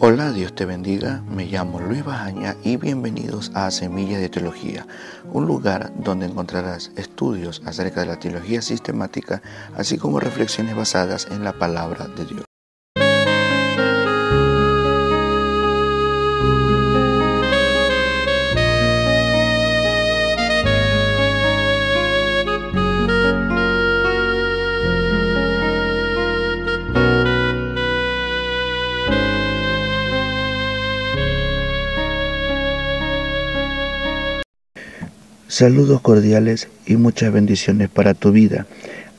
Hola, Dios te bendiga. Me llamo Luis Bajaña y bienvenidos a Semillas de Teología, un lugar donde encontrarás estudios acerca de la teología sistemática, así como reflexiones basadas en la palabra de Dios. Saludos cordiales y muchas bendiciones para tu vida.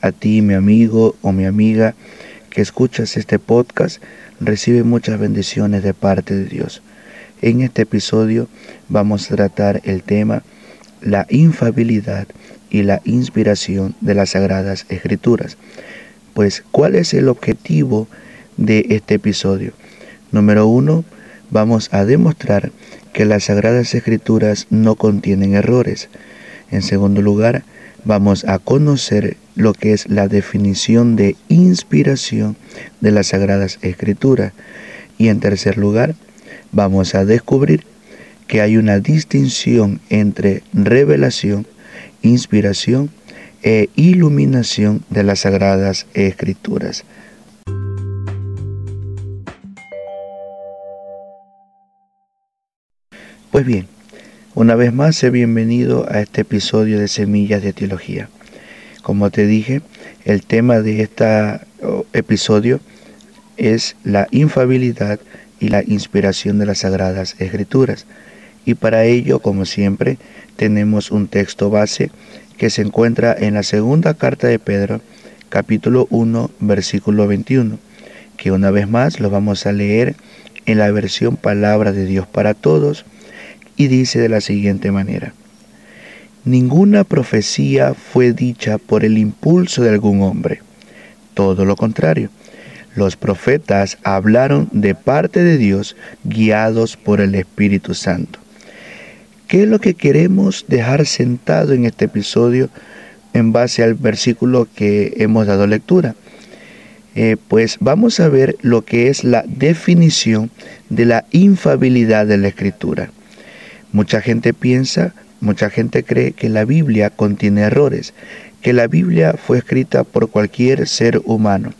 A ti, mi amigo o mi amiga que escuchas este podcast, recibe muchas bendiciones de parte de Dios. En este episodio vamos a tratar el tema la infabilidad y la inspiración de las sagradas escrituras. Pues, ¿cuál es el objetivo de este episodio? Número uno, vamos a demostrar que las Sagradas Escrituras no contienen errores. En segundo lugar, vamos a conocer lo que es la definición de inspiración de las Sagradas Escrituras. Y en tercer lugar, vamos a descubrir que hay una distinción entre revelación, inspiración e iluminación de las Sagradas Escrituras. Pues bien, una vez más, sé bienvenido a este episodio de Semillas de Teología. Como te dije, el tema de este episodio es la infabilidad y la inspiración de las Sagradas Escrituras. Y para ello, como siempre, tenemos un texto base que se encuentra en la segunda carta de Pedro, capítulo 1, versículo 21, que una vez más lo vamos a leer en la versión Palabra de Dios para Todos, y dice de la siguiente manera, Ninguna profecía fue dicha por el impulso de algún hombre, todo lo contrario. Los profetas hablaron de parte de Dios guiados por el Espíritu Santo. ¿Qué es lo que queremos dejar sentado en este episodio en base al versículo que hemos dado lectura? Eh, pues vamos a ver lo que es la definición de la infabilidad de la escritura. Mucha gente piensa, mucha gente cree que la Biblia contiene errores, que la Biblia fue escrita por cualquier ser humano.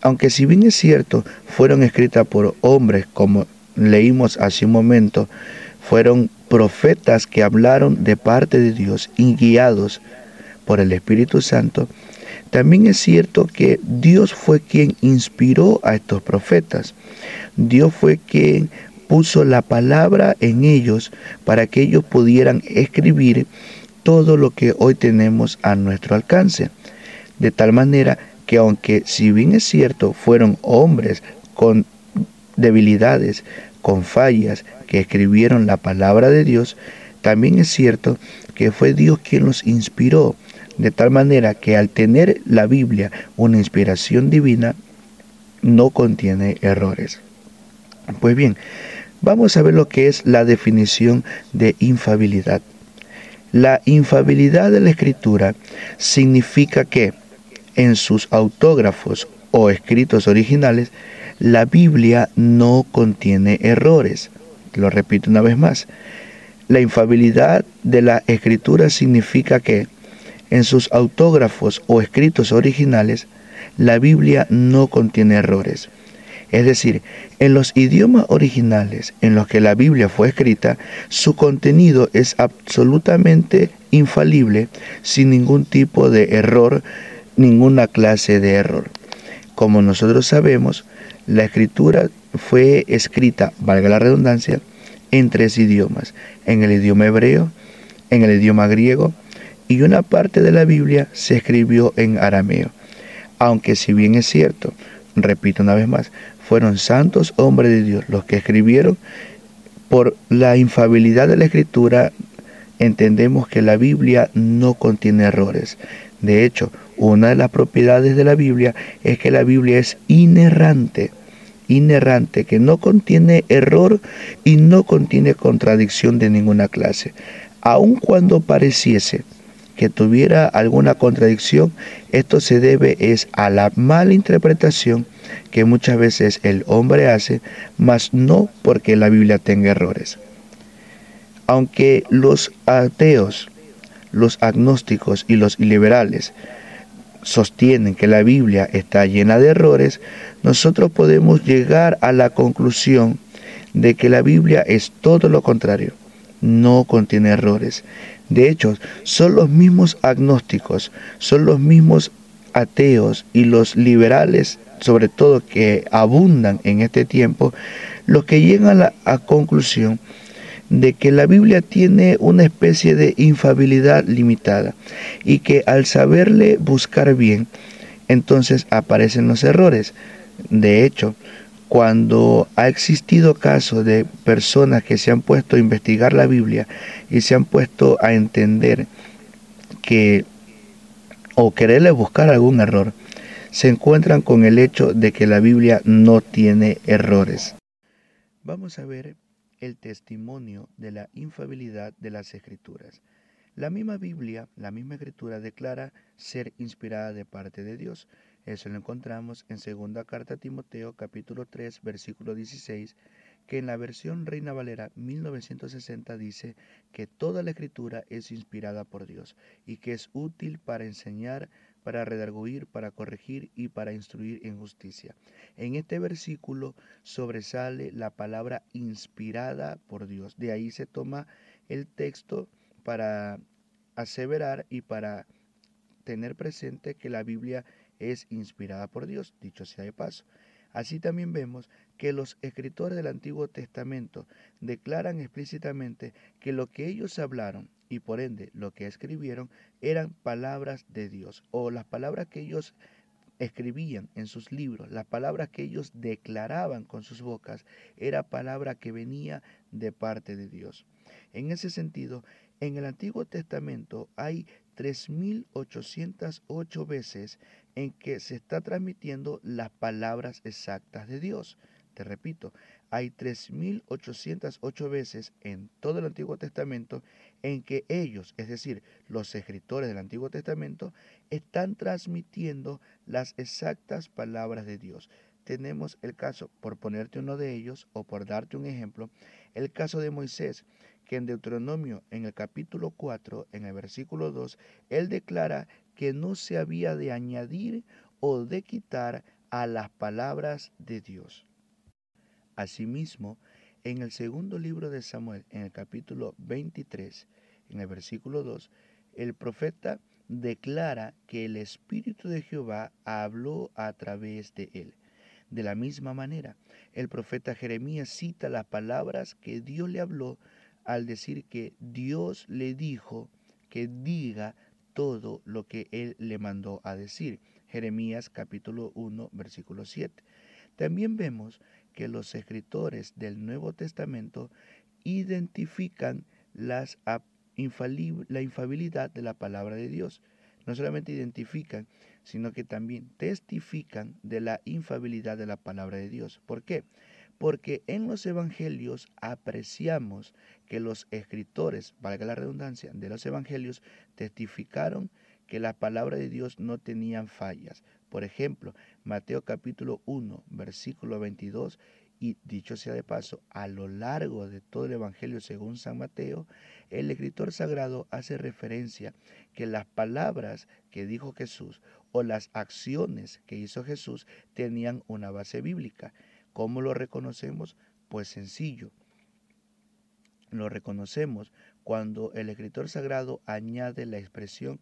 Aunque si bien es cierto, fueron escritas por hombres, como leímos hace un momento, fueron profetas que hablaron de parte de Dios y guiados por el Espíritu Santo, también es cierto que Dios fue quien inspiró a estos profetas. Dios fue quien puso la palabra en ellos para que ellos pudieran escribir todo lo que hoy tenemos a nuestro alcance. De tal manera que aunque si bien es cierto fueron hombres con debilidades, con fallas, que escribieron la palabra de Dios, también es cierto que fue Dios quien los inspiró, de tal manera que al tener la Biblia una inspiración divina, no contiene errores. Pues bien, vamos a ver lo que es la definición de infabilidad. La infabilidad de la escritura significa que en sus autógrafos o escritos originales, la Biblia no contiene errores. Lo repito una vez más. La infabilidad de la escritura significa que en sus autógrafos o escritos originales, la Biblia no contiene errores. Es decir, en los idiomas originales en los que la Biblia fue escrita, su contenido es absolutamente infalible, sin ningún tipo de error, ninguna clase de error. Como nosotros sabemos, la escritura fue escrita, valga la redundancia, en tres idiomas, en el idioma hebreo, en el idioma griego y una parte de la Biblia se escribió en arameo. Aunque si bien es cierto, repito una vez más, fueron santos hombres de Dios los que escribieron. Por la infabilidad de la escritura entendemos que la Biblia no contiene errores. De hecho, una de las propiedades de la Biblia es que la Biblia es inerrante, inerrante, que no contiene error y no contiene contradicción de ninguna clase. Aun cuando pareciese que tuviera alguna contradicción, esto se debe es a la mala interpretación que muchas veces el hombre hace, mas no porque la Biblia tenga errores. Aunque los ateos, los agnósticos y los liberales sostienen que la Biblia está llena de errores, nosotros podemos llegar a la conclusión de que la Biblia es todo lo contrario, no contiene errores. De hecho, son los mismos agnósticos, son los mismos ateos y los liberales, sobre todo que abundan en este tiempo, los que llegan a la conclusión de que la Biblia tiene una especie de infabilidad limitada y que al saberle buscar bien, entonces aparecen los errores. De hecho, cuando ha existido casos de personas que se han puesto a investigar la Biblia y se han puesto a entender que o quererle buscar algún error, se encuentran con el hecho de que la Biblia no tiene errores. Vamos a ver el testimonio de la infabilidad de las escrituras. La misma Biblia, la misma escritura declara ser inspirada de parte de Dios. Eso lo encontramos en segunda carta a Timoteo capítulo 3 versículo 16, que en la versión Reina Valera 1960 dice que toda la escritura es inspirada por Dios y que es útil para enseñar, para redarguir, para corregir y para instruir en justicia. En este versículo sobresale la palabra inspirada por Dios. De ahí se toma el texto para aseverar y para tener presente que la Biblia es inspirada por Dios, dicho sea de paso. Así también vemos que los escritores del Antiguo Testamento declaran explícitamente que lo que ellos hablaron y por ende lo que escribieron eran palabras de Dios o las palabras que ellos escribían en sus libros, las palabras que ellos declaraban con sus bocas, era palabra que venía de parte de Dios. En ese sentido, en el Antiguo Testamento hay 3.808 veces en que se está transmitiendo las palabras exactas de Dios. Te repito, hay 3.808 veces en todo el Antiguo Testamento en que ellos, es decir, los escritores del Antiguo Testamento, están transmitiendo las exactas palabras de Dios. Tenemos el caso, por ponerte uno de ellos o por darte un ejemplo, el caso de Moisés, en Deuteronomio, en el capítulo 4, en el versículo 2, él declara que no se había de añadir o de quitar a las palabras de Dios. Asimismo, en el segundo libro de Samuel, en el capítulo 23, en el versículo 2, el profeta declara que el Espíritu de Jehová habló a través de él. De la misma manera, el profeta Jeremías cita las palabras que Dios le habló al decir que Dios le dijo que diga todo lo que él le mandó a decir. Jeremías capítulo 1, versículo 7. También vemos que los escritores del Nuevo Testamento identifican la infabilidad de la palabra de Dios. No solamente identifican, sino que también testifican de la infabilidad de la palabra de Dios. ¿Por qué? Porque en los evangelios apreciamos que los escritores, valga la redundancia, de los evangelios testificaron que la palabra de Dios no tenían fallas. Por ejemplo, Mateo capítulo 1, versículo 22, y dicho sea de paso, a lo largo de todo el Evangelio según San Mateo, el escritor sagrado hace referencia que las palabras que dijo Jesús o las acciones que hizo Jesús tenían una base bíblica. ¿Cómo lo reconocemos? Pues sencillo. Lo reconocemos cuando el escritor sagrado añade la expresión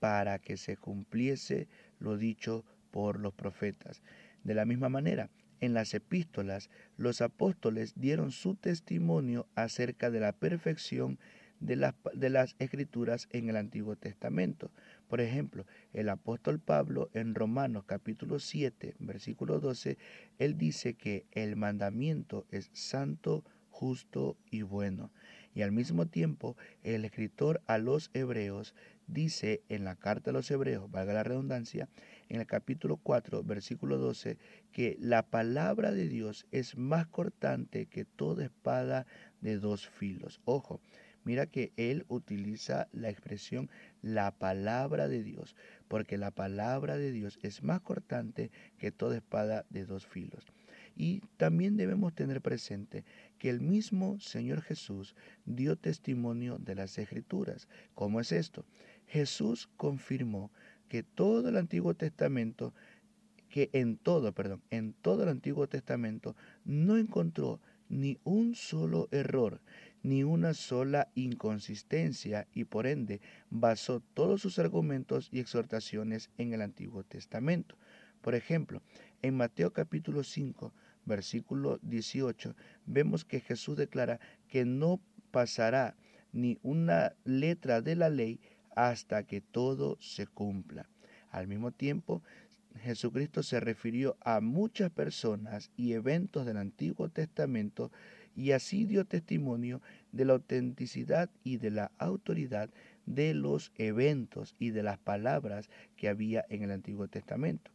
para que se cumpliese lo dicho por los profetas. De la misma manera, en las epístolas, los apóstoles dieron su testimonio acerca de la perfección de las, de las, escrituras en el Antiguo Testamento. Por ejemplo, el apóstol Pablo en Romanos capítulo 7, versículo 12, él dice que el mandamiento es santo, justo y bueno. Y al mismo tiempo, el escritor a los hebreos dice en la carta a los hebreos, valga la redundancia, en el capítulo 4, versículo 12, que la palabra de Dios es más cortante que toda espada de dos filos. Ojo, Mira que él utiliza la expresión la palabra de Dios, porque la palabra de Dios es más cortante que toda espada de dos filos. Y también debemos tener presente que el mismo Señor Jesús dio testimonio de las escrituras. ¿Cómo es esto? Jesús confirmó que todo el Antiguo Testamento que en todo, perdón, en todo el Antiguo Testamento no encontró ni un solo error, ni una sola inconsistencia y por ende basó todos sus argumentos y exhortaciones en el Antiguo Testamento. Por ejemplo, en Mateo capítulo 5, versículo 18, vemos que Jesús declara que no pasará ni una letra de la ley hasta que todo se cumpla. Al mismo tiempo, Jesucristo se refirió a muchas personas y eventos del Antiguo Testamento y así dio testimonio de la autenticidad y de la autoridad de los eventos y de las palabras que había en el Antiguo Testamento.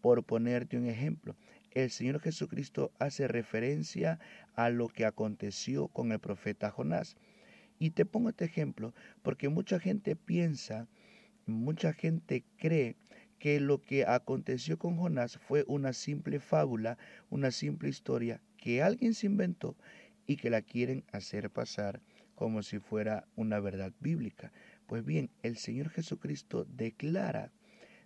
Por ponerte un ejemplo, el Señor Jesucristo hace referencia a lo que aconteció con el profeta Jonás. Y te pongo este ejemplo porque mucha gente piensa, mucha gente cree que lo que aconteció con Jonás fue una simple fábula, una simple historia que alguien se inventó y que la quieren hacer pasar como si fuera una verdad bíblica. Pues bien, el Señor Jesucristo declara,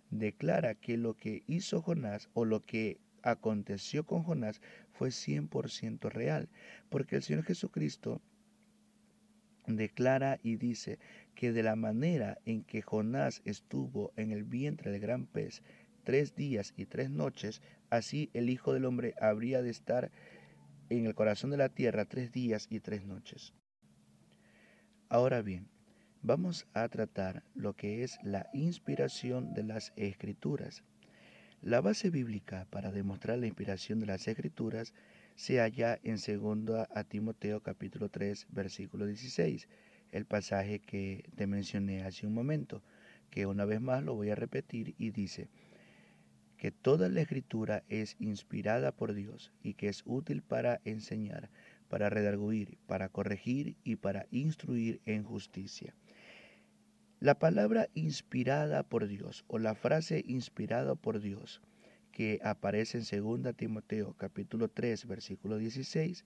declara que lo que hizo Jonás o lo que aconteció con Jonás fue 100% real, porque el Señor Jesucristo declara y dice que de la manera en que Jonás estuvo en el vientre del gran pez tres días y tres noches, así el Hijo del Hombre habría de estar en el corazón de la tierra tres días y tres noches. Ahora bien, vamos a tratar lo que es la inspiración de las escrituras. La base bíblica para demostrar la inspiración de las escrituras se halla en 2 a Timoteo capítulo 3 versículo 16, el pasaje que te mencioné hace un momento, que una vez más lo voy a repetir y dice que toda la escritura es inspirada por Dios y que es útil para enseñar, para redarguir, para corregir y para instruir en justicia. La palabra inspirada por Dios o la frase inspirada por Dios que aparece en 2 Timoteo capítulo 3 versículo 16,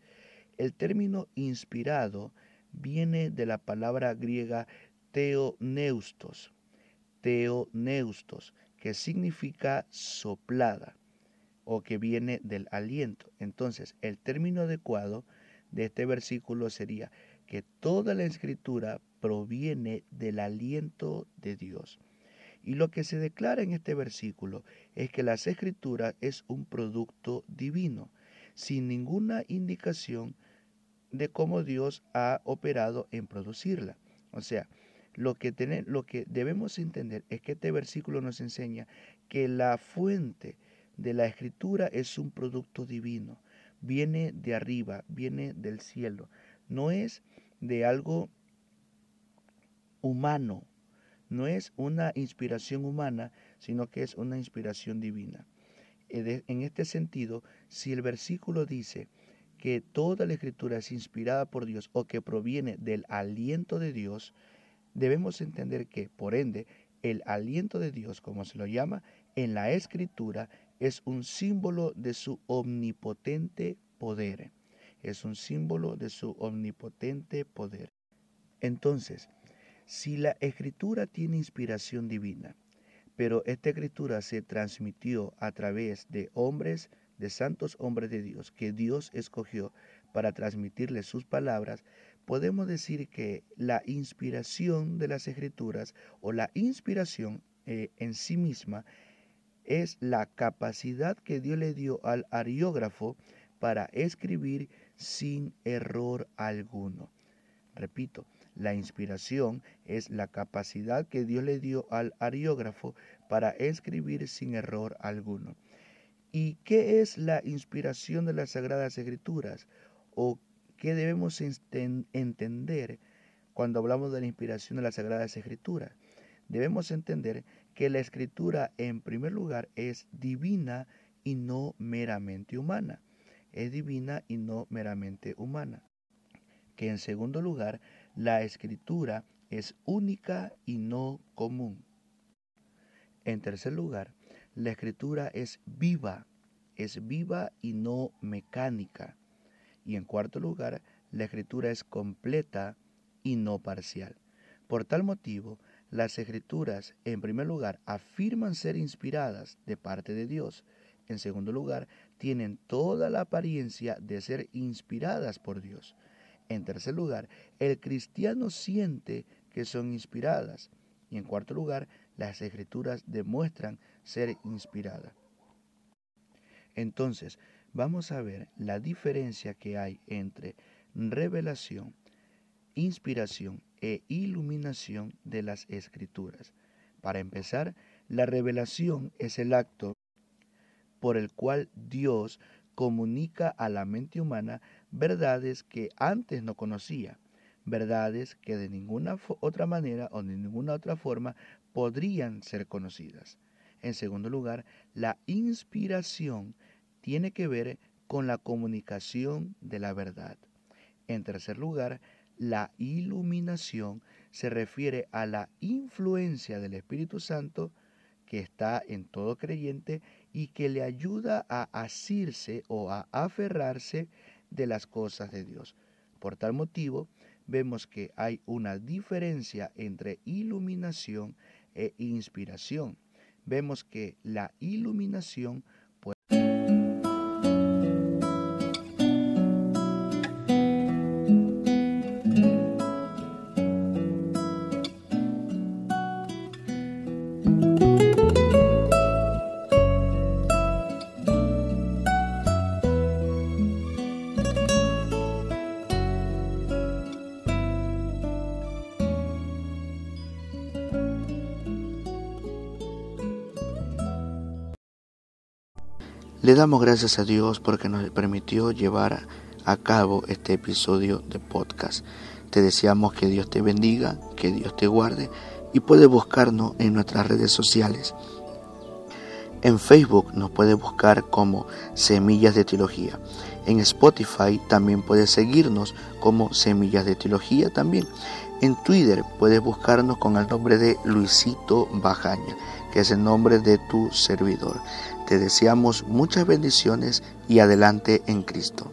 el término inspirado viene de la palabra griega teoneustos, teoneustos, que significa soplada o que viene del aliento. Entonces, el término adecuado de este versículo sería que toda la escritura proviene del aliento de Dios. Y lo que se declara en este versículo es que las escrituras es un producto divino, sin ninguna indicación de cómo Dios ha operado en producirla. O sea, lo que, lo que debemos entender es que este versículo nos enseña que la fuente de la escritura es un producto divino, viene de arriba, viene del cielo, no es de algo humano, no es una inspiración humana, sino que es una inspiración divina. Eh, en este sentido, si el versículo dice que toda la escritura es inspirada por Dios o que proviene del aliento de Dios, debemos entender que, por ende, el aliento de Dios, como se lo llama, en la escritura es un símbolo de su omnipotente poder. Es un símbolo de su omnipotente poder. Entonces, si la escritura tiene inspiración divina, pero esta escritura se transmitió a través de hombres, de santos hombres de Dios, que Dios escogió para transmitirles sus palabras, podemos decir que la inspiración de las escrituras o la inspiración eh, en sí misma es la capacidad que Dios le dio al ariógrafo para escribir sin error alguno. Repito, la inspiración es la capacidad que Dios le dio al ariógrafo para escribir sin error alguno. ¿Y qué es la inspiración de las Sagradas Escrituras? ¿O qué debemos entender cuando hablamos de la inspiración de las Sagradas Escrituras? Debemos entender que la escritura en primer lugar es divina y no meramente humana. Es divina y no meramente humana que en segundo lugar la escritura es única y no común. En tercer lugar, la escritura es viva, es viva y no mecánica. Y en cuarto lugar, la escritura es completa y no parcial. Por tal motivo, las escrituras, en primer lugar, afirman ser inspiradas de parte de Dios. En segundo lugar, tienen toda la apariencia de ser inspiradas por Dios. En tercer lugar, el cristiano siente que son inspiradas. Y en cuarto lugar, las escrituras demuestran ser inspiradas. Entonces, vamos a ver la diferencia que hay entre revelación, inspiración e iluminación de las escrituras. Para empezar, la revelación es el acto por el cual Dios comunica a la mente humana verdades que antes no conocía, verdades que de ninguna otra manera o de ninguna otra forma podrían ser conocidas. En segundo lugar, la inspiración tiene que ver con la comunicación de la verdad. En tercer lugar, la iluminación se refiere a la influencia del Espíritu Santo que está en todo creyente y que le ayuda a asirse o a aferrarse de las cosas de Dios. Por tal motivo, vemos que hay una diferencia entre iluminación e inspiración. Vemos que la iluminación Le damos gracias a Dios porque nos permitió llevar a cabo este episodio de podcast. Te deseamos que Dios te bendiga, que Dios te guarde y puedes buscarnos en nuestras redes sociales. En Facebook nos puedes buscar como Semillas de Teología. En Spotify también puedes seguirnos como Semillas de Teología también. En Twitter puedes buscarnos con el nombre de Luisito Bajaña, que es el nombre de tu servidor. Te deseamos muchas bendiciones y adelante en Cristo.